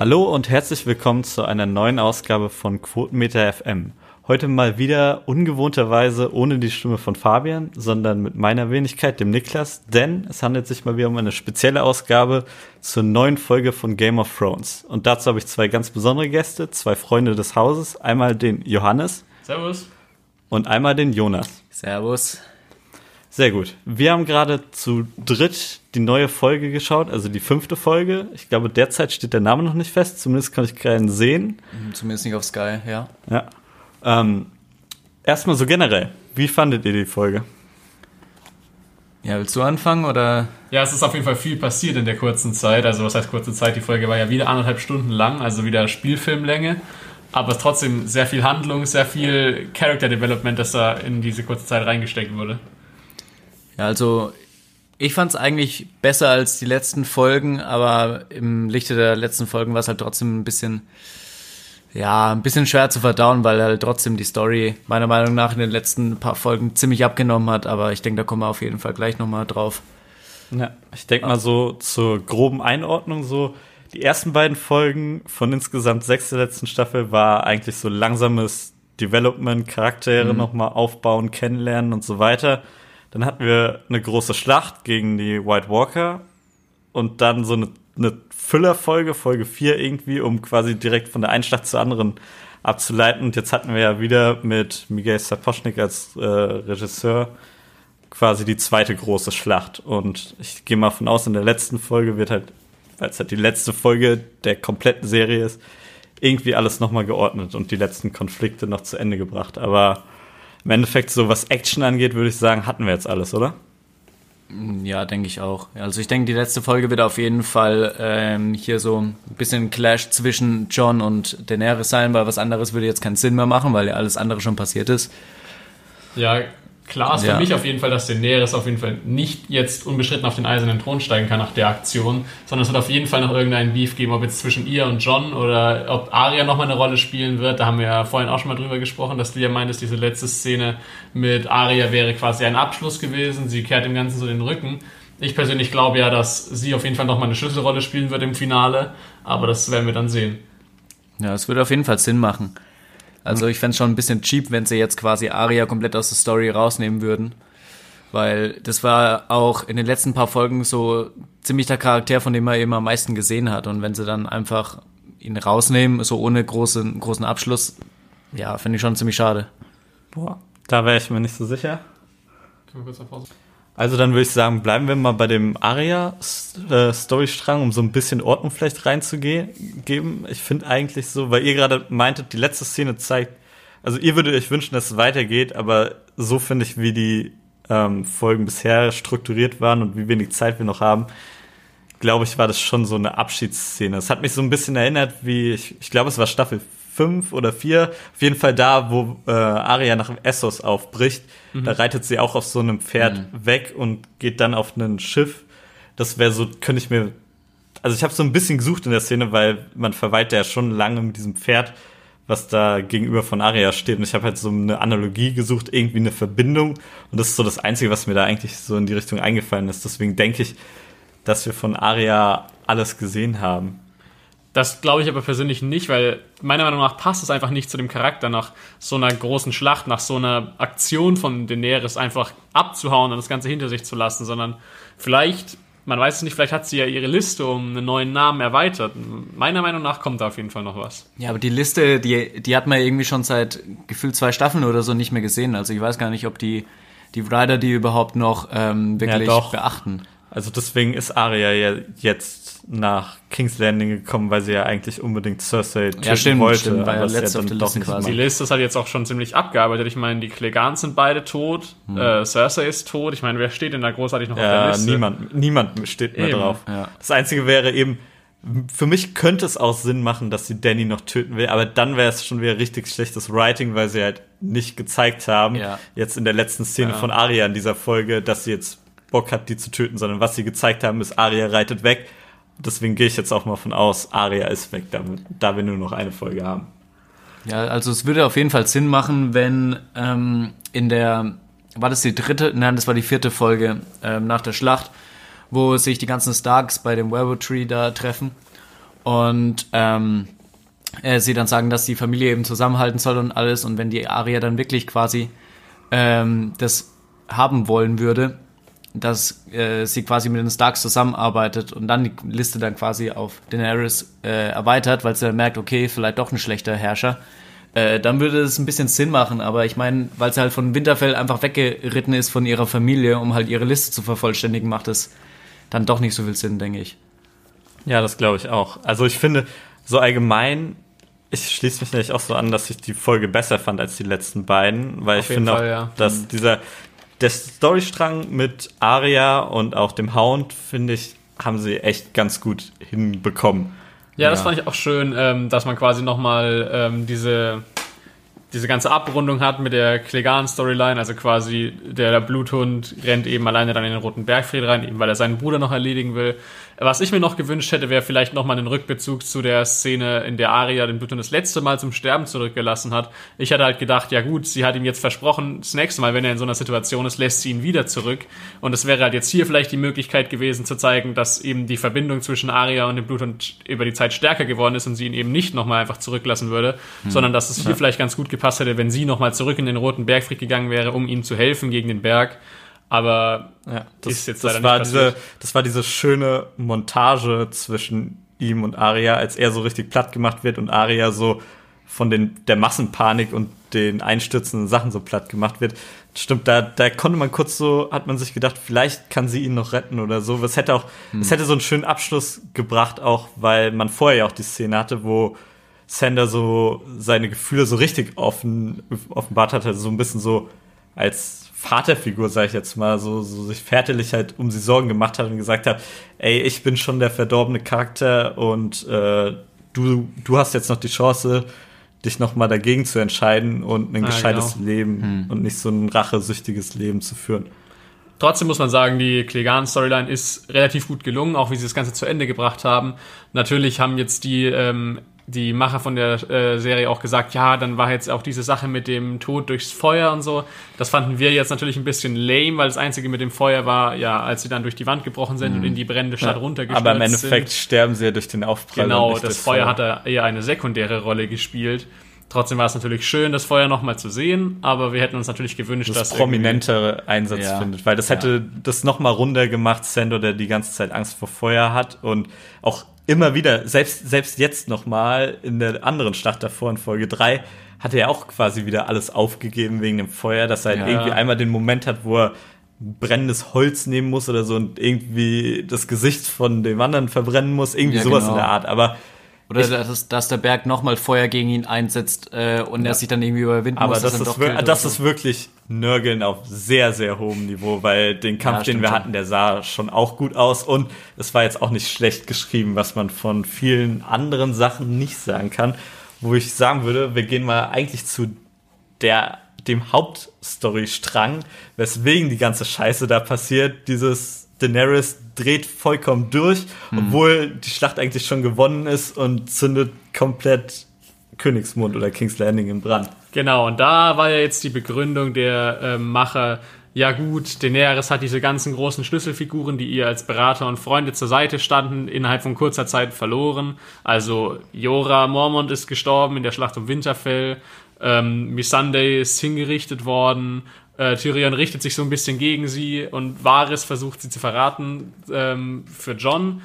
Hallo und herzlich willkommen zu einer neuen Ausgabe von Quotenmeter FM. Heute mal wieder ungewohnterweise ohne die Stimme von Fabian, sondern mit meiner Wenigkeit, dem Niklas, denn es handelt sich mal wieder um eine spezielle Ausgabe zur neuen Folge von Game of Thrones. Und dazu habe ich zwei ganz besondere Gäste, zwei Freunde des Hauses, einmal den Johannes. Servus. Und einmal den Jonas. Servus. Sehr gut. Wir haben gerade zu dritt die neue Folge geschaut, also die fünfte Folge. Ich glaube, derzeit steht der Name noch nicht fest, zumindest kann ich keinen sehen. Mhm, zumindest nicht auf Sky, ja. Ja. Ähm, erstmal so generell, wie fandet ihr die Folge? Ja, willst du anfangen oder? Ja, es ist auf jeden Fall viel passiert in der kurzen Zeit. Also was heißt kurze Zeit? Die Folge war ja wieder anderthalb Stunden lang, also wieder Spielfilmlänge. Aber trotzdem sehr viel Handlung, sehr viel Character Development, das da in diese kurze Zeit reingesteckt wurde. Ja, also ich fand es eigentlich besser als die letzten Folgen, aber im Lichte der letzten Folgen war es halt trotzdem ein bisschen, ja, ein bisschen schwer zu verdauen, weil halt trotzdem die Story meiner Meinung nach in den letzten paar Folgen ziemlich abgenommen hat. Aber ich denke, da kommen wir auf jeden Fall gleich nochmal drauf. Ja, ich denke mal so zur groben Einordnung so. Die ersten beiden Folgen von insgesamt sechs der letzten Staffel war eigentlich so langsames Development, Charaktere mhm. nochmal aufbauen, kennenlernen und so weiter. Dann hatten wir eine große Schlacht gegen die White Walker und dann so eine, eine Füllerfolge, Folge 4 irgendwie, um quasi direkt von der einen Schlacht zur anderen abzuleiten. Und jetzt hatten wir ja wieder mit Miguel Sapochnik als äh, Regisseur quasi die zweite große Schlacht. Und ich gehe mal von aus, in der letzten Folge wird halt, weil es halt die letzte Folge der kompletten Serie ist, irgendwie alles nochmal geordnet und die letzten Konflikte noch zu Ende gebracht. Aber im Endeffekt, so was Action angeht, würde ich sagen, hatten wir jetzt alles, oder? Ja, denke ich auch. Also ich denke, die letzte Folge wird auf jeden Fall ähm, hier so ein bisschen Clash zwischen John und Daenerys sein, weil was anderes würde jetzt keinen Sinn mehr machen, weil ja alles andere schon passiert ist. Ja, Klar ist ja. für mich auf jeden Fall, dass Daenerys auf jeden Fall nicht jetzt unbestritten auf den eisernen Thron steigen kann nach der Aktion, sondern es wird auf jeden Fall noch irgendeinen Beef geben, ob jetzt zwischen ihr und John oder ob Arya nochmal eine Rolle spielen wird. Da haben wir ja vorhin auch schon mal drüber gesprochen, dass du ja meintest, diese letzte Szene mit Arya wäre quasi ein Abschluss gewesen. Sie kehrt dem Ganzen so den Rücken. Ich persönlich glaube ja, dass sie auf jeden Fall nochmal eine Schlüsselrolle spielen wird im Finale, aber das werden wir dann sehen. Ja, es würde auf jeden Fall Sinn machen. Also ich fände es schon ein bisschen cheap, wenn sie jetzt quasi Aria komplett aus der Story rausnehmen würden. Weil das war auch in den letzten paar Folgen so ziemlich der Charakter, von dem man eben am meisten gesehen hat. Und wenn sie dann einfach ihn rausnehmen, so ohne großen, großen Abschluss, ja, finde ich schon ziemlich schade. Boah, da wäre ich mir nicht so sicher. Können wir kurz auf Pause? Also dann würde ich sagen, bleiben wir mal bei dem Aria-Storystrang, um so ein bisschen Ordnung vielleicht reinzugeben. Ich finde eigentlich so, weil ihr gerade meintet, die letzte Szene zeigt, also ihr würdet euch wünschen, dass es weitergeht, aber so finde ich, wie die ähm, Folgen bisher strukturiert waren und wie wenig Zeit wir noch haben, glaube ich, war das schon so eine Abschiedsszene. Es hat mich so ein bisschen erinnert, wie ich, ich glaube, es war Staffel fünf oder vier, auf jeden Fall da, wo äh, Aria nach Essos aufbricht. Mhm. Da reitet sie auch auf so einem Pferd mhm. weg und geht dann auf ein Schiff. Das wäre so, könnte ich mir. Also ich habe so ein bisschen gesucht in der Szene, weil man verweilt ja schon lange mit diesem Pferd, was da gegenüber von Aria steht. Und ich habe halt so eine Analogie gesucht, irgendwie eine Verbindung. Und das ist so das Einzige, was mir da eigentlich so in die Richtung eingefallen ist. Deswegen denke ich, dass wir von Aria alles gesehen haben. Das glaube ich aber persönlich nicht, weil meiner Meinung nach passt es einfach nicht zu dem Charakter, nach so einer großen Schlacht, nach so einer Aktion von Daenerys einfach abzuhauen und das Ganze hinter sich zu lassen, sondern vielleicht, man weiß es nicht, vielleicht hat sie ja ihre Liste um einen neuen Namen erweitert. Meiner Meinung nach kommt da auf jeden Fall noch was. Ja, aber die Liste, die, die hat man irgendwie schon seit gefühlt zwei Staffeln oder so nicht mehr gesehen. Also ich weiß gar nicht, ob die, die Rider die überhaupt noch ähm, wirklich ja, beachten. Also deswegen ist Arya ja jetzt nach King's Landing gekommen, weil sie ja eigentlich unbedingt Cersei töten ja, stimmt, wollte. Stimmt, war ja letzte ja auf der Liste quasi. Die Liste ist halt jetzt auch schon ziemlich abgearbeitet. Ich meine, die Clegans sind beide tot, hm. äh, Cersei ist tot. Ich meine, wer steht denn da großartig noch ja, auf der Liste? Niemand, niemand steht mehr eben. drauf. Ja. Das Einzige wäre eben, für mich könnte es auch Sinn machen, dass sie Danny noch töten will, aber dann wäre es schon wieder richtig schlechtes Writing, weil sie halt nicht gezeigt haben, ja. jetzt in der letzten Szene von Arya in dieser Folge, dass sie jetzt Bock hat, die zu töten, sondern was sie gezeigt haben, ist, Arya reitet weg. Deswegen gehe ich jetzt auch mal von aus, Arya ist weg, da, da wir nur noch eine Folge haben. Ja, also es würde auf jeden Fall Sinn machen, wenn ähm, in der, war das die dritte, nein, das war die vierte Folge ähm, nach der Schlacht, wo sich die ganzen Starks bei dem Werewolf Tree da treffen. Und ähm, äh, sie dann sagen, dass die Familie eben zusammenhalten soll und alles. Und wenn die Aria dann wirklich quasi ähm, das haben wollen würde, dass äh, sie quasi mit den Starks zusammenarbeitet und dann die Liste dann quasi auf Daenerys äh, erweitert, weil sie dann merkt, okay, vielleicht doch ein schlechter Herrscher, äh, dann würde es ein bisschen Sinn machen. Aber ich meine, weil sie halt von Winterfell einfach weggeritten ist von ihrer Familie, um halt ihre Liste zu vervollständigen, macht es dann doch nicht so viel Sinn, denke ich. Ja, das glaube ich auch. Also ich finde, so allgemein, ich schließe mich nämlich auch so an, dass ich die Folge besser fand als die letzten beiden, weil Auf ich finde Fall, auch, ja. dass mhm. dieser der Storystrang mit Arya und auch dem Hound, finde ich, haben sie echt ganz gut hinbekommen. Ja, ja. das fand ich auch schön, ähm, dass man quasi nochmal ähm, diese diese ganze Abrundung hat mit der Klegan-Storyline, also quasi der Bluthund rennt eben alleine dann in den Roten Bergfried rein, eben weil er seinen Bruder noch erledigen will. Was ich mir noch gewünscht hätte, wäre vielleicht nochmal einen Rückbezug zu der Szene, in der Arya den Bluthund das letzte Mal zum Sterben zurückgelassen hat. Ich hatte halt gedacht, ja gut, sie hat ihm jetzt versprochen, das nächste Mal, wenn er in so einer Situation ist, lässt sie ihn wieder zurück. Und es wäre halt jetzt hier vielleicht die Möglichkeit gewesen zu zeigen, dass eben die Verbindung zwischen Arya und dem Bluthund über die Zeit stärker geworden ist und sie ihn eben nicht nochmal einfach zurücklassen würde, hm. sondern dass es hier ja. vielleicht ganz gut gepasst hätte, wenn sie nochmal zurück in den Roten Bergfried gegangen wäre, um ihm zu helfen gegen den Berg. Aber ja, das, ist jetzt das war diese, das war diese schöne Montage zwischen ihm und Aria, als er so richtig platt gemacht wird und Aria so von den, der Massenpanik und den einstürzenden Sachen so platt gemacht wird. Stimmt, da, da konnte man kurz so, hat man sich gedacht, vielleicht kann sie ihn noch retten oder so. Es hätte auch, hm. es hätte so einen schönen Abschluss gebracht, auch weil man vorher ja auch die Szene hatte, wo Sander so seine Gefühle so richtig offen, offenbart hatte, so ein bisschen so als Vaterfigur, sage ich jetzt mal, so, so sich väterlich halt um sie Sorgen gemacht hat und gesagt hat, ey, ich bin schon der verdorbene Charakter und äh, du, du hast jetzt noch die Chance, dich noch mal dagegen zu entscheiden und ein ah, gescheites genau. Leben hm. und nicht so ein rachesüchtiges Leben zu führen. Trotzdem muss man sagen, die Klegan-Storyline ist relativ gut gelungen, auch wie sie das Ganze zu Ende gebracht haben. Natürlich haben jetzt die ähm, die Macher von der äh, Serie auch gesagt, ja, dann war jetzt auch diese Sache mit dem Tod durchs Feuer und so. Das fanden wir jetzt natürlich ein bisschen lame, weil das Einzige mit dem Feuer war, ja, als sie dann durch die Wand gebrochen sind mhm. und in die brennende Stadt ja, runtergestürzt Aber im Endeffekt sind. sterben sie ja durch den Aufprall. Genau, das Feuer hat da eher eine sekundäre Rolle gespielt. Trotzdem war es natürlich schön, das Feuer nochmal zu sehen, aber wir hätten uns natürlich gewünscht, das dass prominentere Einsatz ja. findet, weil das hätte ja. das nochmal runder gemacht, Sando, der die ganze Zeit Angst vor Feuer hat und auch immer wieder, selbst, selbst jetzt nochmal in der anderen Schlacht davor in Folge 3, hat er auch quasi wieder alles aufgegeben wegen dem Feuer, dass er halt ja. irgendwie einmal den Moment hat, wo er brennendes Holz nehmen muss oder so und irgendwie das Gesicht von dem anderen verbrennen muss, irgendwie ja, sowas genau. in der Art. Aber oder dass, dass der Berg nochmal Feuer gegen ihn einsetzt äh, und ja. er sich dann irgendwie überwinden Aber muss. Aber das, ist, das so. ist wirklich Nörgeln auf sehr, sehr hohem Niveau, weil den Kampf, ja, den wir schon. hatten, der sah schon auch gut aus und es war jetzt auch nicht schlecht geschrieben, was man von vielen anderen Sachen nicht sagen kann. Wo ich sagen würde, wir gehen mal eigentlich zu der dem Hauptstory-Strang, weswegen die ganze Scheiße da passiert, dieses Daenerys dreht vollkommen durch, hm. obwohl die Schlacht eigentlich schon gewonnen ist und zündet komplett Königsmund oder King's Landing in Brand. Genau, und da war ja jetzt die Begründung der äh, Macher, ja gut, Daenerys hat diese ganzen großen Schlüsselfiguren, die ihr als Berater und Freunde zur Seite standen, innerhalb von kurzer Zeit verloren. Also Jorah Mormont ist gestorben in der Schlacht um Winterfell, ähm, Missandei ist hingerichtet worden, äh, Tyrion richtet sich so ein bisschen gegen sie und Varys versucht sie zu verraten ähm, für John.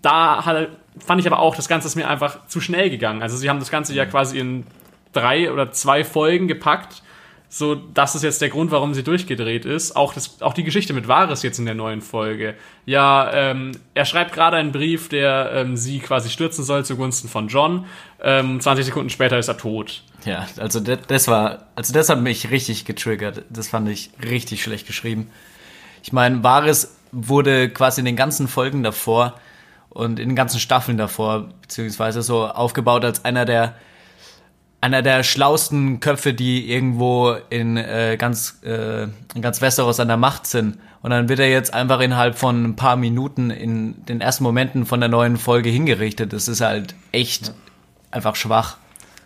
Da hat, fand ich aber auch, das Ganze ist mir einfach zu schnell gegangen. Also sie haben das Ganze ja mhm. quasi in drei oder zwei Folgen gepackt. So, das ist jetzt der Grund, warum sie durchgedreht ist. Auch, das, auch die Geschichte mit Varys jetzt in der neuen Folge. Ja, ähm, er schreibt gerade einen Brief, der ähm, sie quasi stürzen soll zugunsten von John. Ähm, 20 Sekunden später ist er tot. Ja, also das, war, also das hat mich richtig getriggert. Das fand ich richtig schlecht geschrieben. Ich meine, Varys wurde quasi in den ganzen Folgen davor und in den ganzen Staffeln davor, beziehungsweise so aufgebaut als einer der einer der schlausten Köpfe, die irgendwo in äh, ganz äh, in ganz Westeros an der Macht sind. Und dann wird er jetzt einfach innerhalb von ein paar Minuten in den ersten Momenten von der neuen Folge hingerichtet. Das ist halt echt einfach schwach.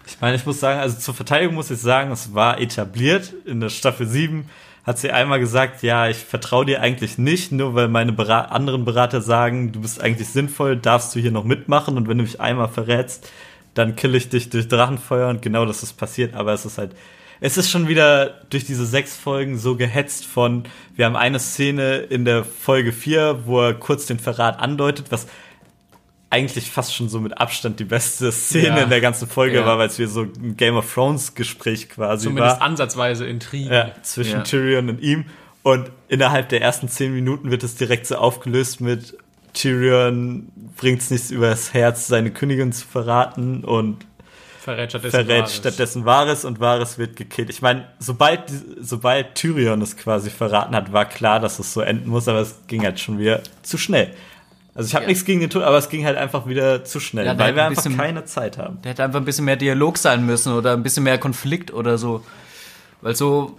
Ich meine, ich muss sagen, also zur Verteidigung muss ich sagen, es war etabliert. In der Staffel 7 hat sie einmal gesagt, ja, ich vertraue dir eigentlich nicht, nur weil meine Berat anderen Berater sagen, du bist eigentlich sinnvoll, darfst du hier noch mitmachen und wenn du mich einmal verrätst, dann kill ich dich durch Drachenfeuer und genau das ist passiert, aber es ist halt, es ist schon wieder durch diese sechs Folgen so gehetzt von, wir haben eine Szene in der Folge 4, wo er kurz den Verrat andeutet, was eigentlich fast schon so mit Abstand die beste Szene ja. in der ganzen Folge ja. war, weil es wie so ein Game of Thrones Gespräch quasi Zumindest war. ansatzweise Intrigen. Ja, zwischen. Tyrion und ihm. Und innerhalb der ersten zehn Minuten wird es direkt so aufgelöst mit Tyrion bringt es nichts übers Herz, seine Königin zu verraten und verrät stattdessen, verrät Wahres. stattdessen Wahres und Wahres wird gekillt. Ich meine, sobald, sobald Tyrion es quasi verraten hat, war klar, dass es so enden muss, aber es ging halt schon wieder zu schnell. Also ich habe ja. nichts gegen den Tod, aber es ging halt einfach wieder zu schnell, ja, weil wir ein einfach keine Zeit haben. Der hätte einfach ein bisschen mehr Dialog sein müssen oder ein bisschen mehr Konflikt oder so. Weil so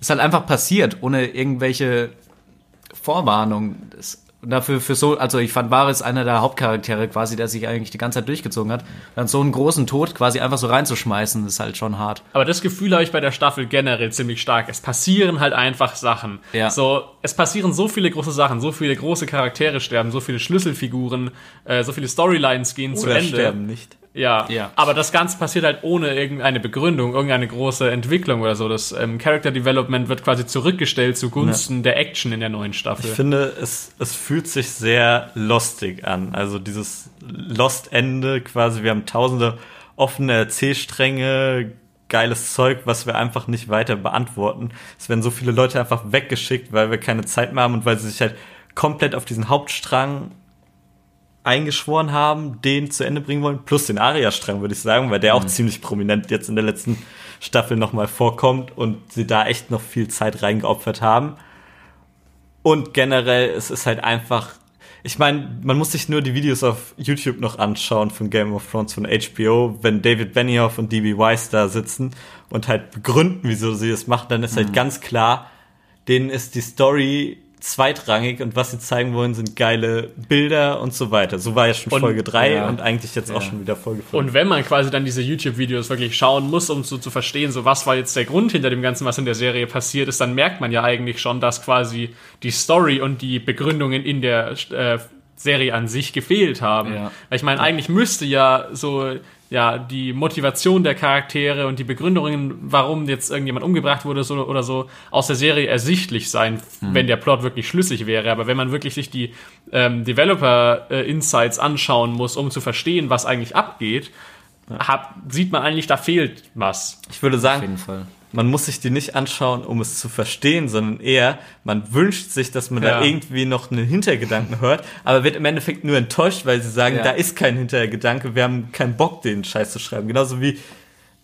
ist halt einfach passiert, ohne irgendwelche Vorwarnung. Das, und dafür für so, also ich fand Varys einer der Hauptcharaktere quasi, der sich eigentlich die ganze Zeit durchgezogen hat. Dann so einen großen Tod quasi einfach so reinzuschmeißen, ist halt schon hart. Aber das Gefühl habe ich bei der Staffel generell ziemlich stark. Es passieren halt einfach Sachen. Ja. So, es passieren so viele große Sachen, so viele große Charaktere sterben, so viele Schlüsselfiguren, äh, so viele Storylines gehen Oder zu Ende. sterben nicht. Ja, ja, aber das Ganze passiert halt ohne irgendeine Begründung, irgendeine große Entwicklung oder so. Das ähm, Character Development wird quasi zurückgestellt zugunsten ja. der Action in der neuen Staffel. Ich finde, es, es fühlt sich sehr lostig an. Also dieses Lost-Ende quasi, wir haben tausende offene Erzählstränge, geiles Zeug, was wir einfach nicht weiter beantworten. Es werden so viele Leute einfach weggeschickt, weil wir keine Zeit mehr haben und weil sie sich halt komplett auf diesen Hauptstrang eingeschworen haben, den zu Ende bringen wollen, plus den Aria-Strang, würde ich sagen, weil der mhm. auch ziemlich prominent jetzt in der letzten Staffel nochmal vorkommt und sie da echt noch viel Zeit reingeopfert haben. Und generell, es ist halt einfach, ich meine, man muss sich nur die Videos auf YouTube noch anschauen von Game of Thrones von HBO, wenn David Benioff und DB Weiss da sitzen und halt begründen, wieso sie es machen, dann ist halt mhm. halt ganz klar, denen ist die Story zweitrangig und was sie zeigen wollen, sind geile Bilder und so weiter. So war ja schon und, Folge 3 ja. und eigentlich jetzt ja. auch schon wieder Folge 5. Und wenn man quasi dann diese YouTube-Videos wirklich schauen muss, um so zu verstehen, so was war jetzt der Grund hinter dem Ganzen, was in der Serie passiert ist, dann merkt man ja eigentlich schon, dass quasi die Story und die Begründungen in der äh, Serie an sich gefehlt haben. Ja. Ich meine, eigentlich müsste ja so ja, die Motivation der Charaktere und die Begründungen, warum jetzt irgendjemand umgebracht wurde so, oder so, aus der Serie ersichtlich sein, mhm. wenn der Plot wirklich schlüssig wäre. Aber wenn man wirklich sich die ähm, Developer-Insights äh, anschauen muss, um zu verstehen, was eigentlich abgeht, ja. hab, sieht man eigentlich, da fehlt was. Ich würde sagen, Auf jeden Fall man muss sich die nicht anschauen, um es zu verstehen, sondern eher, man wünscht sich, dass man ja. da irgendwie noch einen Hintergedanken hört, aber wird im Endeffekt nur enttäuscht, weil sie sagen, ja. da ist kein Hintergedanke, wir haben keinen Bock, den Scheiß zu schreiben. Genauso wie,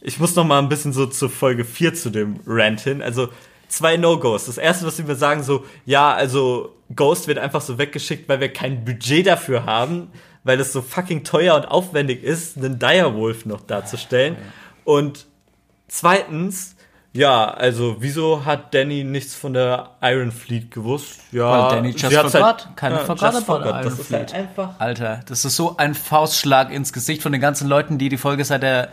ich muss noch mal ein bisschen so zur Folge 4 zu dem Rant hin. Also, zwei No-Gos. Das erste, was sie mir sagen, so, ja, also, Ghost wird einfach so weggeschickt, weil wir kein Budget dafür haben, weil es so fucking teuer und aufwendig ist, einen Direwolf noch darzustellen. Und zweitens, ja, also wieso hat Danny nichts von der Iron Fleet gewusst? Ja, Weil Danny just forgot. Halt, Keine ja, forgot about forgot. Iron das Fleet. Halt einfach Alter, das ist so ein Faustschlag ins Gesicht von den ganzen Leuten, die die Folge seit der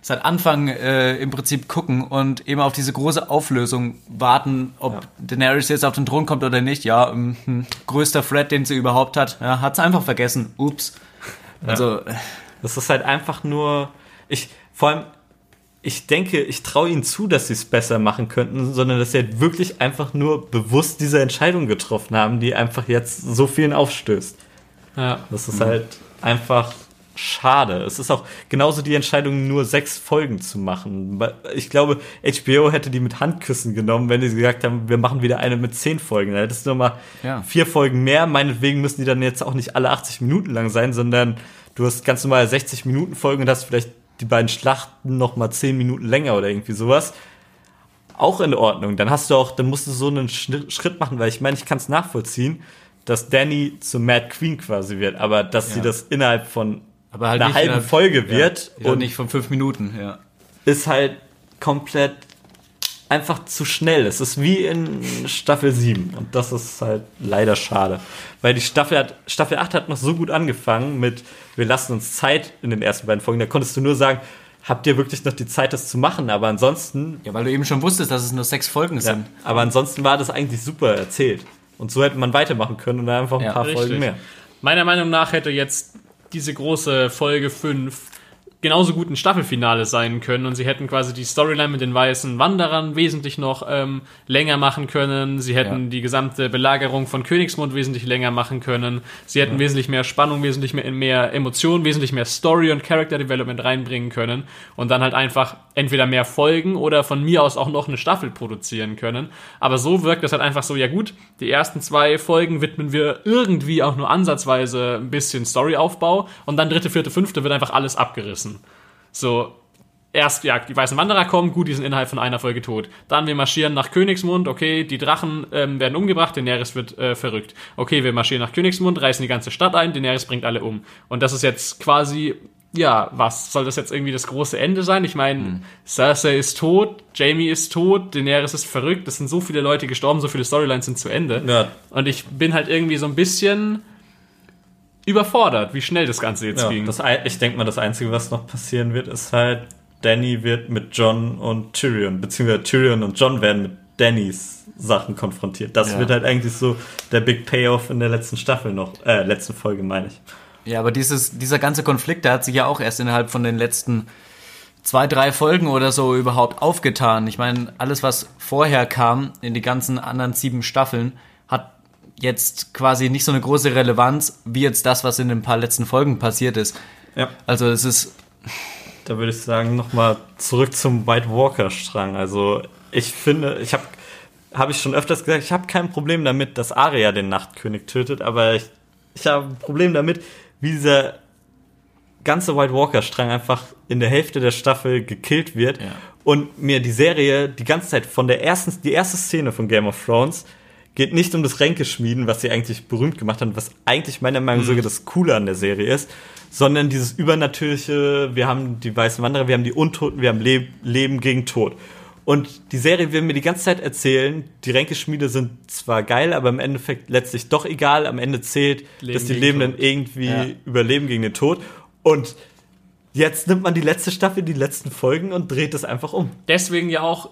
seit Anfang äh, im Prinzip gucken und eben auf diese große Auflösung warten, ob ja. Daenerys jetzt auf den Thron kommt oder nicht. Ja, ähm, hm, größter Threat, den sie überhaupt hat. Ja, hat's einfach vergessen. Ups. Also ja. das ist halt einfach nur ich vor allem ich denke, ich traue ihnen zu, dass sie es besser machen könnten, sondern dass sie halt wirklich einfach nur bewusst diese Entscheidung getroffen haben, die einfach jetzt so vielen aufstößt. Ja. Das ist mhm. halt einfach schade. Es ist auch genauso die Entscheidung, nur sechs Folgen zu machen. Ich glaube, HBO hätte die mit Handküssen genommen, wenn die gesagt haben, wir machen wieder eine mit zehn Folgen. Da hättest du nochmal ja. vier Folgen mehr. Meinetwegen müssen die dann jetzt auch nicht alle 80 Minuten lang sein, sondern du hast ganz normal 60 Minuten Folgen und hast vielleicht die beiden Schlachten noch mal zehn Minuten länger oder irgendwie sowas. Auch in Ordnung. Dann hast du auch, dann musst du so einen Schritt machen, weil ich meine, ich kann es nachvollziehen, dass Danny zur Mad Queen quasi wird, aber dass ja. sie das innerhalb von halt einer halben Folge wird ja, und nicht von fünf Minuten, ja. Ist halt komplett einfach zu schnell. Es ist wie in Staffel 7 und das ist halt leider schade. Weil die Staffel, hat, Staffel 8 hat noch so gut angefangen mit, wir lassen uns Zeit in den ersten beiden Folgen. Da konntest du nur sagen, habt ihr wirklich noch die Zeit, das zu machen? Aber ansonsten. Ja, weil du eben schon wusstest, dass es nur sechs Folgen ja, sind. Aber ansonsten war das eigentlich super erzählt. Und so hätte man weitermachen können und dann einfach ein ja, paar richtig. Folgen mehr. Meiner Meinung nach hätte jetzt diese große Folge 5 genauso gut ein Staffelfinale sein können und sie hätten quasi die Storyline mit den weißen Wanderern wesentlich noch ähm, länger machen können. Sie hätten ja. die gesamte Belagerung von Königsmund wesentlich länger machen können. Sie hätten ja. wesentlich mehr Spannung, wesentlich mehr, mehr Emotionen, wesentlich mehr Story und Character Development reinbringen können und dann halt einfach entweder mehr Folgen oder von mir aus auch noch eine Staffel produzieren können. Aber so wirkt das halt einfach so, ja gut, die ersten zwei Folgen widmen wir irgendwie auch nur ansatzweise ein bisschen Storyaufbau und dann dritte, vierte, fünfte wird einfach alles abgerissen. So, erst, ja, die weißen Wanderer kommen, gut, die sind innerhalb von einer Folge tot. Dann wir marschieren nach Königsmund, okay, die Drachen ähm, werden umgebracht, Daenerys wird äh, verrückt. Okay, wir marschieren nach Königsmund, reißen die ganze Stadt ein, Daenerys bringt alle um. Und das ist jetzt quasi, ja, was? Soll das jetzt irgendwie das große Ende sein? Ich meine, mhm. Cersei ist tot, Jamie ist tot, Daenerys ist verrückt, es sind so viele Leute gestorben, so viele Storylines sind zu Ende. Ja. Und ich bin halt irgendwie so ein bisschen überfordert, wie schnell das Ganze jetzt ja, ging. Das, ich denke mal, das Einzige, was noch passieren wird, ist halt, Danny wird mit John und Tyrion, beziehungsweise Tyrion und John werden mit Dannys Sachen konfrontiert. Das ja. wird halt eigentlich so der Big Payoff in der letzten Staffel noch, äh, letzten Folge, meine ich. Ja, aber dieses, dieser ganze Konflikt, der hat sich ja auch erst innerhalb von den letzten zwei, drei Folgen oder so überhaupt aufgetan. Ich meine, alles, was vorher kam in die ganzen anderen sieben Staffeln, jetzt quasi nicht so eine große Relevanz wie jetzt das, was in den paar letzten Folgen passiert ist. Ja. Also es ist. Da würde ich sagen, nochmal zurück zum White Walker-Strang. Also ich finde, ich habe habe ich schon öfters gesagt, ich habe kein Problem damit, dass Arya den Nachtkönig tötet, aber ich, ich habe ein Problem damit, wie dieser ganze White Walker-Strang einfach in der Hälfte der Staffel gekillt wird ja. und mir die Serie die ganze Zeit von der ersten, die erste Szene von Game of Thrones geht nicht um das Ränkeschmieden, was sie eigentlich berühmt gemacht haben, was eigentlich meiner Meinung nach mhm. sogar das Coole an der Serie ist, sondern dieses übernatürliche, wir haben die weißen Wanderer, wir haben die Untoten, wir haben Le Leben gegen Tod. Und die Serie will mir die ganze Zeit erzählen, die Ränkeschmiede sind zwar geil, aber im Endeffekt letztlich doch egal. Am Ende zählt, Leben dass die Lebenden Tod. irgendwie ja. überleben gegen den Tod. Und jetzt nimmt man die letzte Staffel, die letzten Folgen und dreht es einfach um. Deswegen ja auch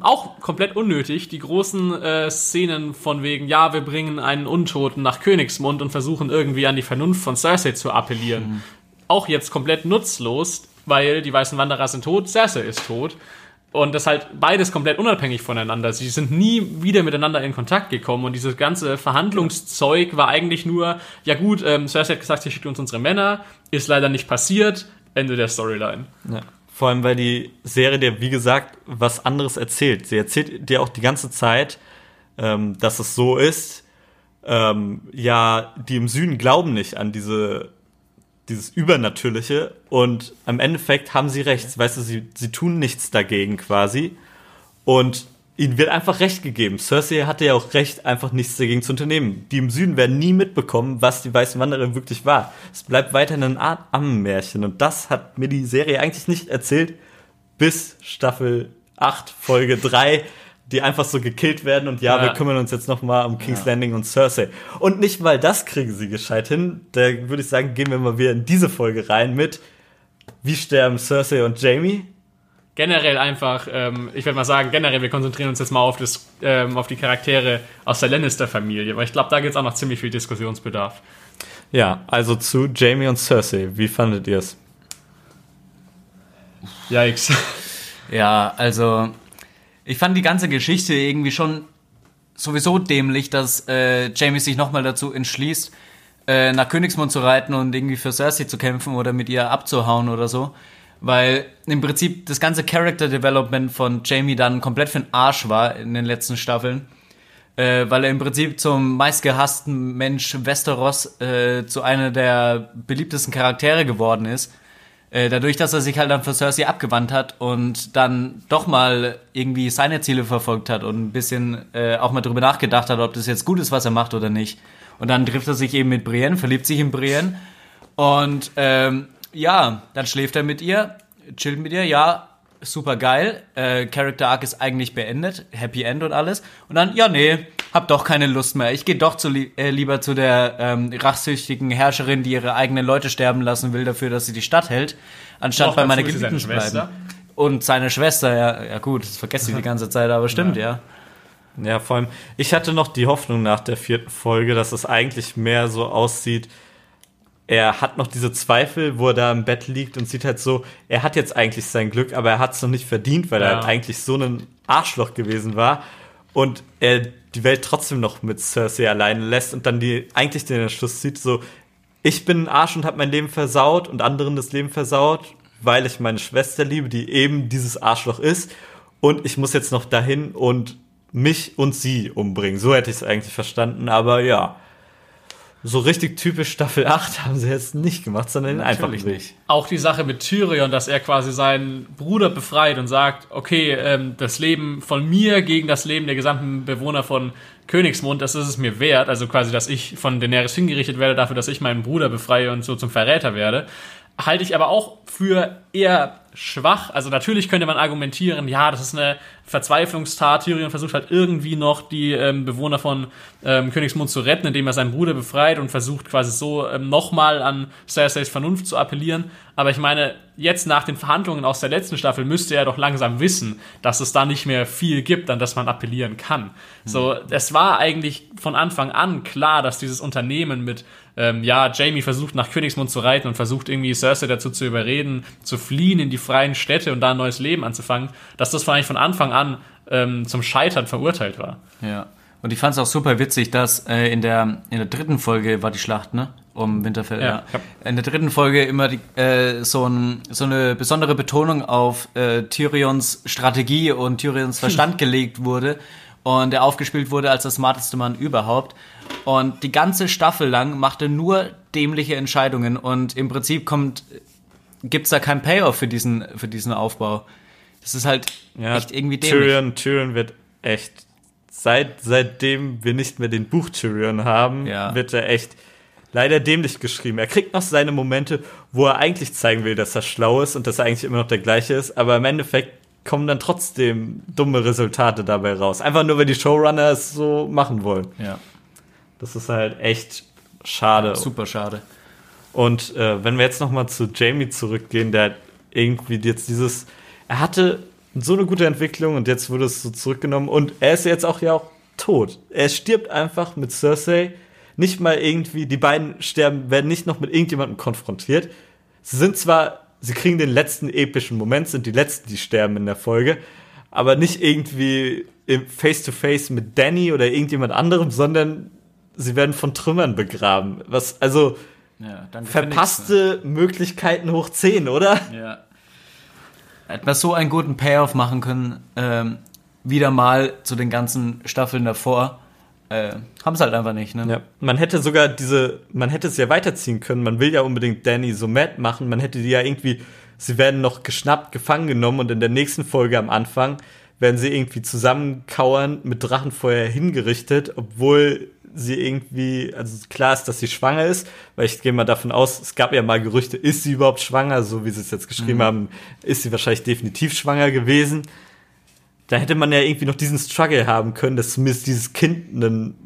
auch komplett unnötig, die großen äh, Szenen von wegen, ja, wir bringen einen Untoten nach Königsmund und versuchen irgendwie an die Vernunft von Cersei zu appellieren. Mhm. Auch jetzt komplett nutzlos, weil die weißen Wanderer sind tot, Cersei ist tot. Und das halt beides komplett unabhängig voneinander. Sie sind nie wieder miteinander in Kontakt gekommen und dieses ganze Verhandlungszeug war eigentlich nur, ja gut, ähm, Cersei hat gesagt, sie schickt uns unsere Männer, ist leider nicht passiert, Ende der Storyline. Ja. Vor allem, weil die Serie dir, wie gesagt, was anderes erzählt. Sie erzählt dir auch die ganze Zeit, ähm, dass es so ist. Ähm, ja, die im Süden glauben nicht an diese, dieses Übernatürliche und am Endeffekt haben sie recht. Weißt du, sie, sie tun nichts dagegen quasi. Und ihnen wird einfach Recht gegeben. Cersei hatte ja auch Recht, einfach nichts dagegen zu unternehmen. Die im Süden werden nie mitbekommen, was die Weißen Wanderer wirklich war. Es bleibt weiterhin eine Art Ammenmärchen. Und das hat mir die Serie eigentlich nicht erzählt, bis Staffel 8, Folge 3, die einfach so gekillt werden und ja, ja. wir kümmern uns jetzt nochmal um King's ja. Landing und Cersei. Und nicht mal das kriegen sie gescheit hin. Da würde ich sagen, gehen wir mal wieder in diese Folge rein mit, wie sterben Cersei und Jamie? Generell einfach, ähm, ich werde mal sagen, generell, wir konzentrieren uns jetzt mal auf, das, ähm, auf die Charaktere aus der Lannister-Familie, weil ich glaube, da gibt es auch noch ziemlich viel Diskussionsbedarf. Ja, also zu Jamie und Cersei, wie fandet ihr es? Yikes. Ja, also ich fand die ganze Geschichte irgendwie schon sowieso dämlich, dass äh, Jamie sich nochmal dazu entschließt, äh, nach Königsmund zu reiten und irgendwie für Cersei zu kämpfen oder mit ihr abzuhauen oder so weil im Prinzip das ganze Character Development von Jamie dann komplett für den Arsch war in den letzten Staffeln. Äh, weil er im Prinzip zum meistgehassten Mensch Westeros äh, zu einer der beliebtesten Charaktere geworden ist. Äh, dadurch, dass er sich halt dann für Cersei abgewandt hat und dann doch mal irgendwie seine Ziele verfolgt hat und ein bisschen äh, auch mal drüber nachgedacht hat, ob das jetzt gut ist, was er macht oder nicht. Und dann trifft er sich eben mit Brienne, verliebt sich in Brienne und ähm, ja, dann schläft er mit ihr, chillt mit ihr, ja, super geil. Äh, Character Arc ist eigentlich beendet, Happy End und alles. Und dann, ja, nee, hab doch keine Lust mehr. Ich gehe doch zu, äh, lieber zu der ähm, rachsüchtigen Herrscherin, die ihre eigenen Leute sterben lassen will dafür, dass sie die Stadt hält, anstatt bei meiner Geliebten zu bleiben. Und seine Schwester, ja, ja gut, das vergesse ich die ganze Zeit, aber stimmt, ja. ja. Ja, vor allem, ich hatte noch die Hoffnung nach der vierten Folge, dass es eigentlich mehr so aussieht, er hat noch diese Zweifel, wo er da im Bett liegt und sieht halt so, er hat jetzt eigentlich sein Glück, aber er hat es noch nicht verdient, weil ja. er halt eigentlich so ein Arschloch gewesen war und er die Welt trotzdem noch mit Cersei alleine lässt und dann die eigentlich den Entschluss zieht, so, ich bin ein Arsch und habe mein Leben versaut und anderen das Leben versaut, weil ich meine Schwester liebe, die eben dieses Arschloch ist und ich muss jetzt noch dahin und mich und sie umbringen. So hätte ich es eigentlich verstanden, aber ja so richtig typisch Staffel 8 haben sie jetzt nicht gemacht, sondern den einfachen Weg. Auch die Sache mit Tyrion, dass er quasi seinen Bruder befreit und sagt, okay, ähm, das Leben von mir gegen das Leben der gesamten Bewohner von Königsmund, das ist es mir wert. Also quasi, dass ich von Daenerys hingerichtet werde dafür, dass ich meinen Bruder befreie und so zum Verräter werde. Halte ich aber auch für eher schwach. Also natürlich könnte man argumentieren, ja, das ist eine Verzweiflungstat. Tyrion versucht halt irgendwie noch die ähm, Bewohner von ähm, Königsmund zu retten, indem er seinen Bruder befreit und versucht quasi so ähm, nochmal an Cerseis Vernunft zu appellieren. Aber ich meine, jetzt nach den Verhandlungen aus der letzten Staffel müsste er doch langsam wissen, dass es da nicht mehr viel gibt, an das man appellieren kann. Mhm. So, es war eigentlich von Anfang an klar, dass dieses Unternehmen mit ähm, ja, Jamie versucht nach Königsmund zu reiten und versucht irgendwie Cersei dazu zu überreden, zu fliehen in die freien Städte und da ein neues Leben anzufangen, dass das eigentlich von Anfang an ähm, zum Scheitern verurteilt war. Ja. Und ich fand es auch super witzig, dass äh, in, der, in der dritten Folge war die Schlacht, ne? Um Winterfell. Ja. ja. In der dritten Folge immer die, äh, so, ein, so eine besondere Betonung auf äh, Tyrions Strategie und Tyrions Verstand gelegt wurde und er aufgespielt wurde als der smarteste Mann überhaupt. Und die ganze Staffel lang macht er nur dämliche Entscheidungen und im Prinzip kommt gibt's da kein Payoff für diesen für diesen Aufbau. Das ist halt ja, echt irgendwie dämlich. Tyrion, Tyrion wird echt seit seitdem wir nicht mehr den Buch Tyrion haben, ja. wird er echt leider dämlich geschrieben. Er kriegt noch seine Momente, wo er eigentlich zeigen will, dass er schlau ist und dass er eigentlich immer noch der gleiche ist, aber im Endeffekt kommen dann trotzdem dumme Resultate dabei raus. Einfach nur, weil die Showrunner es so machen wollen. Ja. Das ist halt echt schade. Super schade. Und äh, wenn wir jetzt noch mal zu Jamie zurückgehen, der irgendwie jetzt dieses, er hatte so eine gute Entwicklung und jetzt wurde es so zurückgenommen und er ist jetzt auch ja auch tot. Er stirbt einfach mit Cersei. Nicht mal irgendwie, die beiden sterben, werden nicht noch mit irgendjemandem konfrontiert. Sie sind zwar, sie kriegen den letzten epischen Moment, sind die letzten, die sterben in der Folge, aber nicht irgendwie face to face mit Danny oder irgendjemand anderem, sondern sie werden von Trümmern begraben. Was, also, ja, verpasste ne? Möglichkeiten hoch 10, oder? Ja. Hätte man so einen guten Payoff machen können, ähm, wieder mal zu den ganzen Staffeln davor. Äh, haben es halt einfach nicht, ne? Ja. Man hätte sogar diese, man hätte es ja weiterziehen können. Man will ja unbedingt Danny so mad machen. Man hätte die ja irgendwie, sie werden noch geschnappt, gefangen genommen und in der nächsten Folge am Anfang werden sie irgendwie zusammenkauern, mit Drachenfeuer hingerichtet, obwohl sie irgendwie, also klar ist, dass sie schwanger ist, weil ich gehe mal davon aus, es gab ja mal Gerüchte, ist sie überhaupt schwanger, so wie sie es jetzt geschrieben mhm. haben, ist sie wahrscheinlich definitiv schwanger gewesen. Da hätte man ja irgendwie noch diesen Struggle haben können, dass zumindest dieses Kind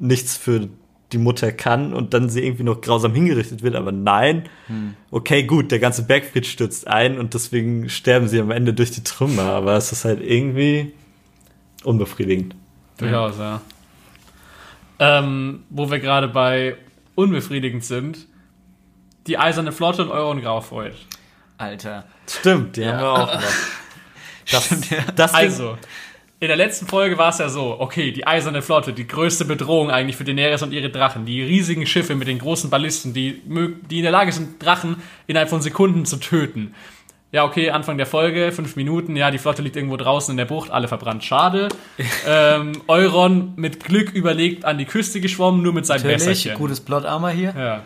nichts für die Mutter kann und dann sie irgendwie noch grausam hingerichtet wird, aber nein. Mhm. Okay, gut, der ganze Bergfried stürzt ein und deswegen sterben sie am Ende durch die Trümmer, aber es ist halt irgendwie unbefriedigend. Durchaus, ja ähm, wo wir gerade bei unbefriedigend sind, die Eiserne Flotte und Euron Graufreud. Alter. Stimmt, die ja. haben wir auch noch. Das, Stimmt, ja. das also, in der letzten Folge war es ja so, okay, die Eiserne Flotte, die größte Bedrohung eigentlich für Daenerys und ihre Drachen, die riesigen Schiffe mit den großen Ballisten, die, die in der Lage sind, Drachen innerhalb von Sekunden zu töten ja, okay, Anfang der Folge, fünf Minuten, ja, die Flotte liegt irgendwo draußen in der Bucht, alle verbrannt, schade. ähm, Euron mit Glück überlegt an die Küste geschwommen, nur mit seinem Natürlich, Messerchen. gutes Plot-Armor hier. Ja.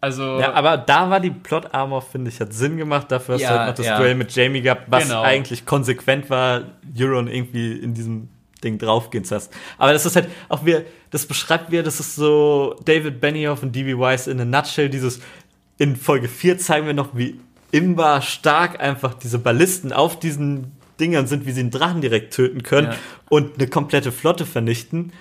Also. Ja, aber da war die Plot-Armor, finde ich, hat Sinn gemacht. Dafür hast ja, du halt noch das ja. Duell mit Jamie gehabt, was genau. eigentlich konsequent war, Euron irgendwie in diesem Ding draufgehen zu lassen. Aber das ist halt auch wir, das beschreibt wir, das ist so David Benioff und D.B. Weiss in a nutshell, dieses, in Folge 4 zeigen wir noch, wie imbar stark einfach diese Ballisten auf diesen Dingern sind, wie sie einen Drachen direkt töten können ja. und eine komplette Flotte vernichten.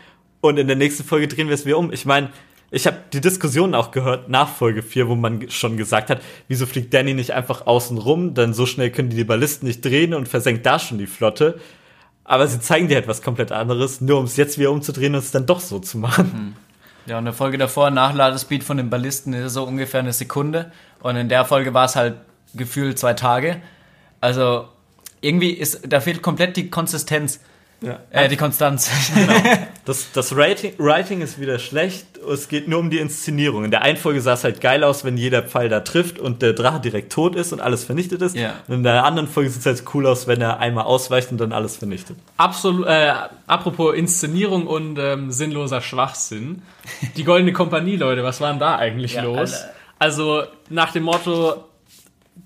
und in der nächsten Folge drehen wir es wieder um. Ich meine, ich habe die Diskussion auch gehört nach Folge 4, wo man schon gesagt hat, wieso fliegt Danny nicht einfach außen rum, denn so schnell können die, die Ballisten nicht drehen und versenkt da schon die Flotte. Aber sie zeigen dir etwas komplett anderes, nur um es jetzt wieder umzudrehen und es dann doch so zu machen. Ja, und in der Folge davor, Nachladespeed von den Ballisten ist so ungefähr eine Sekunde. Und in der Folge war es halt gefühlt zwei Tage. Also irgendwie ist, da fehlt komplett die Konsistenz. Ja. Äh, die Konstanz. Genau. Das, das Writing, Writing ist wieder schlecht. Es geht nur um die Inszenierung. In der einen Folge sah es halt geil aus, wenn jeder Pfeil da trifft und der Drache direkt tot ist und alles vernichtet ist. Ja. Und in der anderen Folge sieht es halt cool aus, wenn er einmal ausweicht und dann alles vernichtet. Absolut, äh, apropos Inszenierung und ähm, sinnloser Schwachsinn. Die Goldene Kompanie, Leute, was war denn da eigentlich Ja, los? Alter. Also nach dem Motto,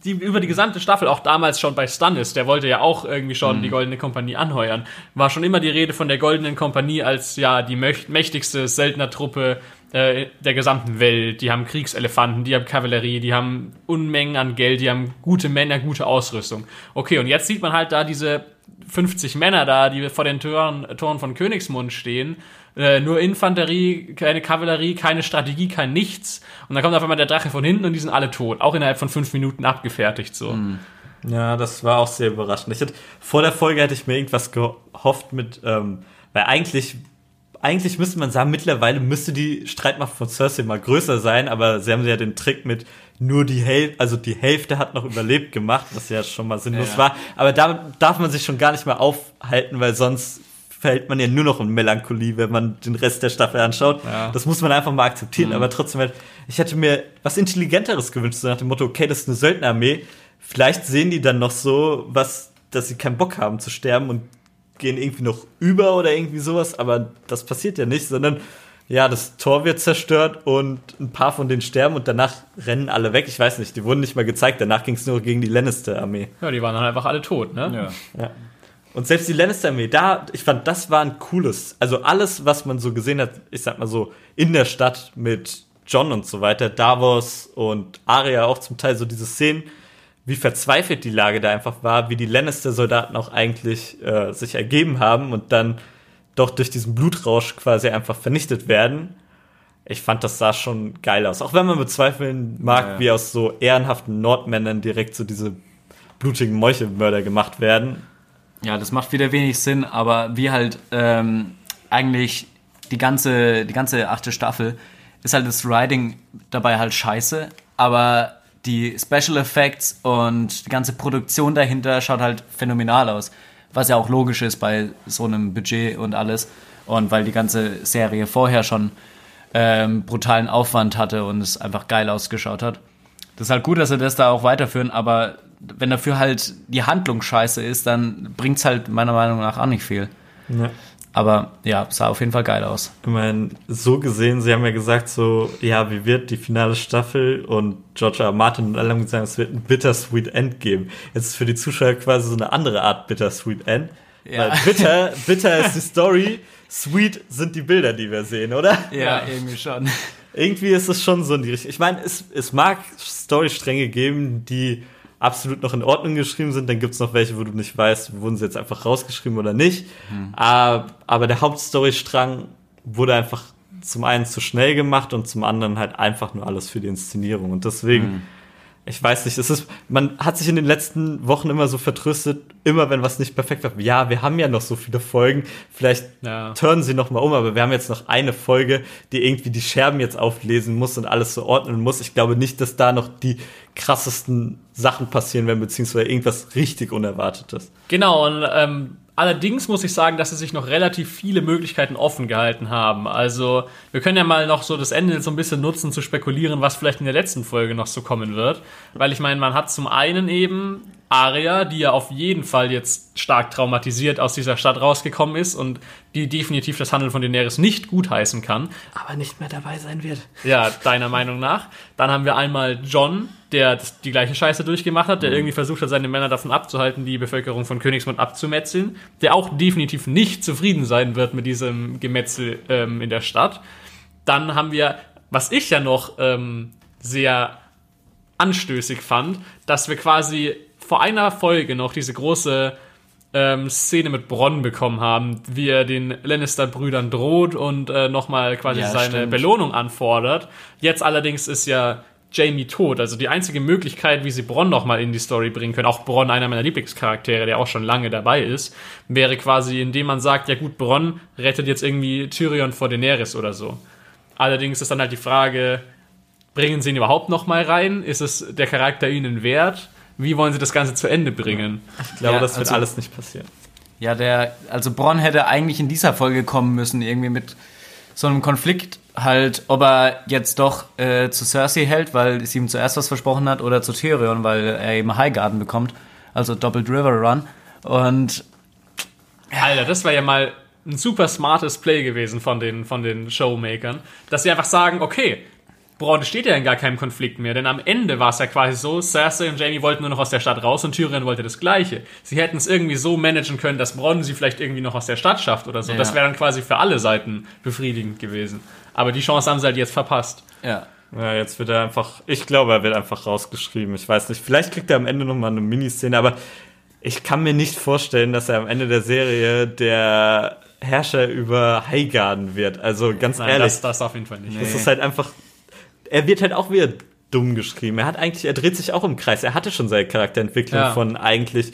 die über die gesamte Staffel, auch damals schon bei Stannis, der wollte ja auch irgendwie schon die Goldene Kompanie anheuern, war schon immer die Rede von der Goldenen Kompanie als ja die mächtigste Söldnertruppe äh, der gesamten Welt. Die haben Kriegselefanten, die haben Kavallerie, die haben Unmengen an Geld, die haben gute Männer, gute Ausrüstung. Okay, und jetzt sieht man halt da diese 50 Männer da, die vor den Toren, Toren von Königsmund stehen. Äh, nur Infanterie, keine Kavallerie, keine Strategie, kein nichts. Und dann kommt auf einmal der Drache von hinten und die sind alle tot. Auch innerhalb von fünf Minuten abgefertigt so. Ja, das war auch sehr überraschend. Ich hätte, vor der Folge hätte ich mir irgendwas gehofft mit, ähm, weil eigentlich, eigentlich müsste man sagen, mittlerweile müsste die Streitmacht von Cersei mal größer sein, aber sie haben ja den Trick mit nur die Hälfte, also die Hälfte hat noch überlebt gemacht, was ja schon mal sinnlos Ja. war. Aber da darf man sich schon gar nicht mehr aufhalten, weil sonst fällt man ja nur noch in Melancholie, wenn man den Rest der Staffel anschaut. Ja. Das muss man einfach mal akzeptieren, aber trotzdem, halt, ich hätte mir was Intelligenteres gewünscht, so nach dem Motto, okay, das ist eine Söldnerarmee, vielleicht sehen die dann noch so, was, dass sie keinen Bock haben zu sterben und gehen irgendwie noch über oder irgendwie sowas, aber das passiert ja nicht, sondern ja, das Tor wird zerstört und ein paar von denen sterben und danach rennen alle weg. Ich weiß nicht, die wurden nicht mal gezeigt, danach ging es nur gegen die Lannister-Armee. Ja, die waren dann einfach alle tot, ne? Ja. Und selbst die Lannister-Armee, da, ich fand, das war ein cooles, also alles, was man so gesehen hat, ich sag mal so, in der Stadt mit John und so weiter, Davos und Arya auch zum Teil so diese Szenen, wie verzweifelt die Lage da einfach war, wie die Lannister-Soldaten auch eigentlich äh, sich ergeben haben und dann doch durch diesen Blutrausch quasi einfach vernichtet werden. Ich fand, das sah schon geil aus. Auch wenn man bezweifeln mag, Ja. wie aus so ehrenhaften Nordmännern direkt so diese blutigen Meuchelmörder gemacht werden. Ja, das macht wieder wenig Sinn, aber wie halt ähm, eigentlich die ganze, die ganze achte Staffel ist halt das Writing dabei halt scheiße, aber die Special Effects und die ganze Produktion dahinter schaut halt phänomenal aus. Was ja auch logisch ist bei so einem Budget und alles. Und weil die ganze Serie vorher schon ähm, brutalen Aufwand hatte und es einfach geil ausgeschaut hat. Das ist halt gut, dass sie das da auch weiterführen, aber wenn dafür halt die Handlung scheiße ist, dann bringt's halt meiner Meinung nach auch nicht viel. Ja. Aber ja, sah auf jeden Fall geil aus. Ich meine, so gesehen, sie haben ja gesagt, so, ja, wie wird die finale Staffel und George R. R. Martin und alle haben gesagt, es wird ein Bittersweet End geben. Jetzt ist für die Zuschauer quasi so eine andere Art Bittersweet End. Ja. Weil bitter, bitter ist die Story, sweet sind die Bilder, die wir sehen, oder? Ja, irgendwie schon. Irgendwie ist es schon so in die Richtung. Ich meine, es, es mag Storystränge geben, die absolut noch in Ordnung geschrieben sind. Dann gibt's noch welche, wo du nicht weißt, wurden sie jetzt einfach rausgeschrieben oder nicht. Aber, aber der Hauptstorystrang wurde einfach zum einen zu schnell gemacht und zum anderen halt einfach nur alles für die Inszenierung. Und deswegen, ich weiß nicht, es ist, man hat sich in den letzten Wochen immer so vertröstet, immer wenn was nicht perfekt war. Ja, wir haben ja noch so viele Folgen, vielleicht Ja. turnen sie noch mal um, aber wir haben jetzt noch eine Folge, die irgendwie die Scherben jetzt auflesen muss und alles so ordnen muss. Ich glaube nicht, dass da noch die krassesten Sachen passieren werden, beziehungsweise irgendwas richtig Unerwartetes. Genau, und ähm, allerdings muss ich sagen, dass sie sich noch relativ viele Möglichkeiten offen gehalten haben. Also, wir können ja mal noch so das Ende so ein bisschen nutzen, zu spekulieren, was vielleicht in der letzten Folge noch so kommen wird. Weil ich meine, man hat zum einen eben Arya, die ja auf jeden Fall jetzt stark traumatisiert aus dieser Stadt rausgekommen ist und die definitiv das Handeln von Daenerys nicht gutheißen kann. Aber nicht mehr dabei sein wird. Ja, deiner Meinung nach. Dann haben wir einmal John, der die gleiche Scheiße durchgemacht hat, der irgendwie versucht hat, seine Männer davon abzuhalten, die Bevölkerung von Königsmund abzumetzeln, der auch definitiv nicht zufrieden sein wird mit diesem Gemetzel ähm, in der Stadt. Dann haben wir, was ich ja noch ähm, sehr anstößig fand, dass wir quasi vor einer Folge noch diese große ähm, Szene mit Bronn bekommen haben, wie er den Lannister-Brüdern droht und äh, nochmal quasi Ja, seine stimmt. Belohnung anfordert. Jetzt allerdings ist ja Jamie tot. Also die einzige Möglichkeit, wie sie Bronn nochmal in die Story bringen können, auch Bronn, einer meiner Lieblingscharaktere, der auch schon lange dabei ist, wäre quasi, indem man sagt, ja gut, Bronn rettet jetzt irgendwie Tyrion vor Daenerys oder so. Allerdings ist dann halt die Frage, bringen sie ihn überhaupt nochmal rein? Ist es der Charakter ihnen wert? Wie wollen sie das Ganze zu Ende bringen? Ich glaube, Ja, das wird also- alles nicht passieren. Ja, der, also Bronn hätte eigentlich in dieser Folge kommen müssen, irgendwie mit so einem Konflikt halt, ob er jetzt doch äh, zu Cersei hält, weil sie ihm zuerst was versprochen hat, oder zu Tyrion, weil er eben Highgarden bekommt, also Doubled River Run. Und Alter, das war ja mal ein super smartes Play gewesen von den, von den Showmakern, dass sie einfach sagen, okay, Bronn steht ja in gar keinem Konflikt mehr, denn am Ende war es ja quasi so, Cersei und Jamie wollten nur noch aus der Stadt raus und Tyrion wollte das Gleiche. Sie hätten es irgendwie so managen können, dass Bronn sie vielleicht irgendwie noch aus der Stadt schafft oder so. Ja. Das wäre dann quasi für alle Seiten befriedigend gewesen. Aber die Chance haben sie halt jetzt verpasst. ja, Ja, jetzt wird er einfach, ich glaube, er wird einfach rausgeschrieben. Ich weiß nicht, vielleicht kriegt er am Ende nochmal eine Miniszene, aber ich kann mir nicht vorstellen, dass er am Ende der Serie der Herrscher über Highgarden wird. Also ganz Nein, ehrlich, das, das auf jeden Fall nicht. das ist halt einfach, er wird halt auch wieder dumm geschrieben. Er hat eigentlich, er dreht sich auch im Kreis. Er hatte schon seine Charakterentwicklung Ja. von eigentlich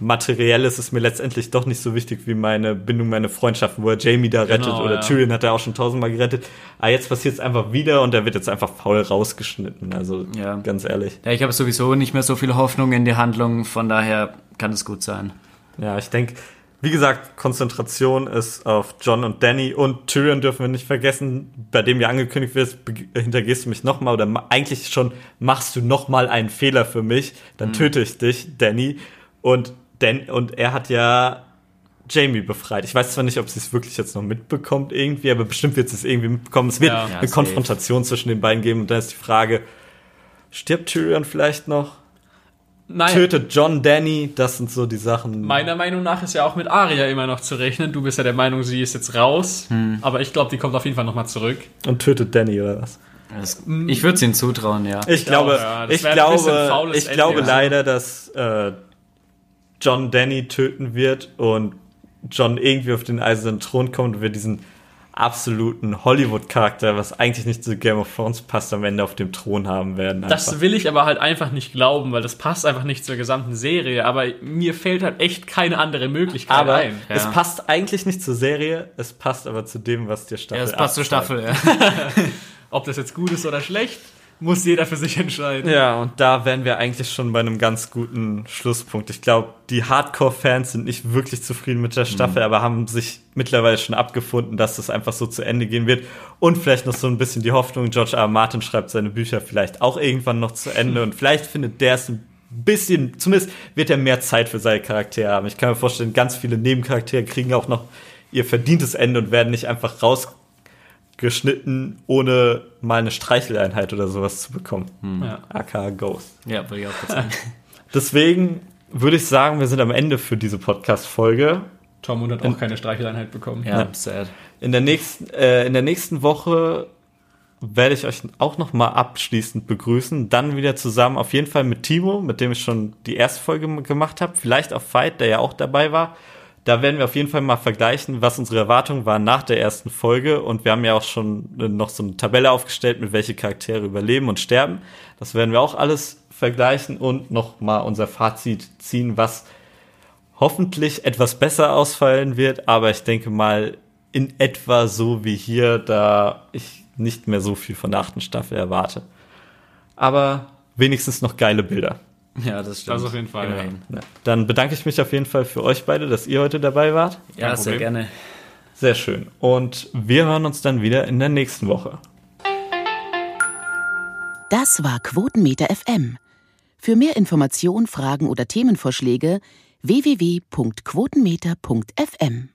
Materielles ist mir letztendlich doch nicht so wichtig wie meine Bindung, meine Freundschaften, wo er Jamie da rettet Genau, oder ja. Tyrion hat er auch schon tausendmal gerettet. Aber jetzt passiert es einfach wieder und er wird jetzt einfach faul rausgeschnitten. Also Ja. ganz ehrlich. ja ich habe sowieso nicht mehr so viel Hoffnung in die Handlung, von daher kann es gut sein. Ja, ich denke, wie gesagt, Konzentration ist auf John und Danny und Tyrion dürfen wir nicht vergessen, bei dem ja angekündigt wird, hintergehst du mich nochmal oder eigentlich schon machst du nochmal einen Fehler für mich, dann töte ich dich, Danny. Und, Dan und er hat ja Jamie befreit. Ich weiß zwar nicht, ob sie es wirklich jetzt noch mitbekommt irgendwie, aber bestimmt wird sie es irgendwie mitbekommen. Es wird Ja. Eine safe. Konfrontation zwischen den beiden geben und dann ist die Frage, stirbt Tyrion vielleicht noch? Nein, Tötet John Danny? Das sind so die Sachen. meiner Meinung nach ist ja auch mit Arya immer noch zu rechnen. Du bist ja der Meinung, sie ist jetzt raus. Hm. Aber ich glaube, die kommt auf jeden Fall nochmal zurück. Und tötet Danny oder was? Das, ich würde es ihnen zutrauen, ja. Ich glaube, ja, das ich wäre ein bisschen glaube, ich Ende, glaube ja. leider, dass äh, John Danny töten wird und John irgendwie auf den eisernen Thron kommt und wir diesen absoluten Hollywood-Charakter, was eigentlich nicht zu Game of Thrones passt, am Ende auf dem Thron haben werden. Das einfach. will ich aber halt einfach nicht glauben, weil das passt einfach nicht zur gesamten Serie. Aber mir fällt halt echt keine andere Möglichkeit aber ein. es Ja. passt eigentlich nicht zur Serie, es passt aber zu dem, was dir Staffel Ja, es passt zur. Staffel, ja. Ob das jetzt gut ist oder schlecht, muss jeder für sich entscheiden. Ja, und da wären wir eigentlich schon bei einem ganz guten Schlusspunkt. Ich glaube, die Hardcore-Fans sind nicht wirklich zufrieden mit der Staffel, aber haben sich mittlerweile schon abgefunden, dass das einfach so zu Ende gehen wird. Und vielleicht noch so ein bisschen die Hoffnung, George R. R. Martin schreibt seine Bücher vielleicht auch irgendwann noch zu Ende und vielleicht findet der es ein bisschen, zumindest wird er mehr Zeit für seine Charaktere haben. Ich kann mir vorstellen, ganz viele Nebencharaktere kriegen auch noch ihr verdientes Ende und werden nicht einfach rausgeschnitten, ohne mal eine Streicheleinheit oder sowas zu bekommen. Ja. aka Ghost. Ja, würde ich auch kurz sagen. Deswegen würde ich sagen, wir sind am Ende für diese Podcast-Folge. Tormund hat auch keine Streicheleinheit bekommen. Ja, Ja. sad. In der nächsten, äh, in der nächsten Woche werde ich euch auch noch mal abschließend begrüßen. Dann wieder zusammen, auf jeden Fall mit Timo, mit dem ich schon die erste Folge gemacht habe. Vielleicht auch Fight, der ja auch dabei war. Da werden wir auf jeden Fall mal vergleichen, was unsere Erwartungen waren nach der ersten Folge. Und wir haben ja auch schon äh, noch so eine Tabelle aufgestellt, mit welche Charaktere überleben und sterben. Das werden wir auch alles vergleichen und noch mal unser Fazit ziehen, was hoffentlich etwas besser ausfallen wird, aber ich denke mal in etwa so wie hier, da ich nicht mehr so viel von der achten Staffel erwarte. Aber wenigstens noch geile Bilder. Ja, das stimmt. Das auf jeden Fall. Ja. Dann bedanke ich mich auf jeden Fall für euch beide, dass ihr heute dabei wart. Ja, Kein sehr Problem. gerne. Sehr schön. Und wir hören uns dann wieder in der nächsten Woche. Das war Quotenmeter FM. Für mehr Informationen, Fragen oder Themenvorschläge www.quotenmeter.fm.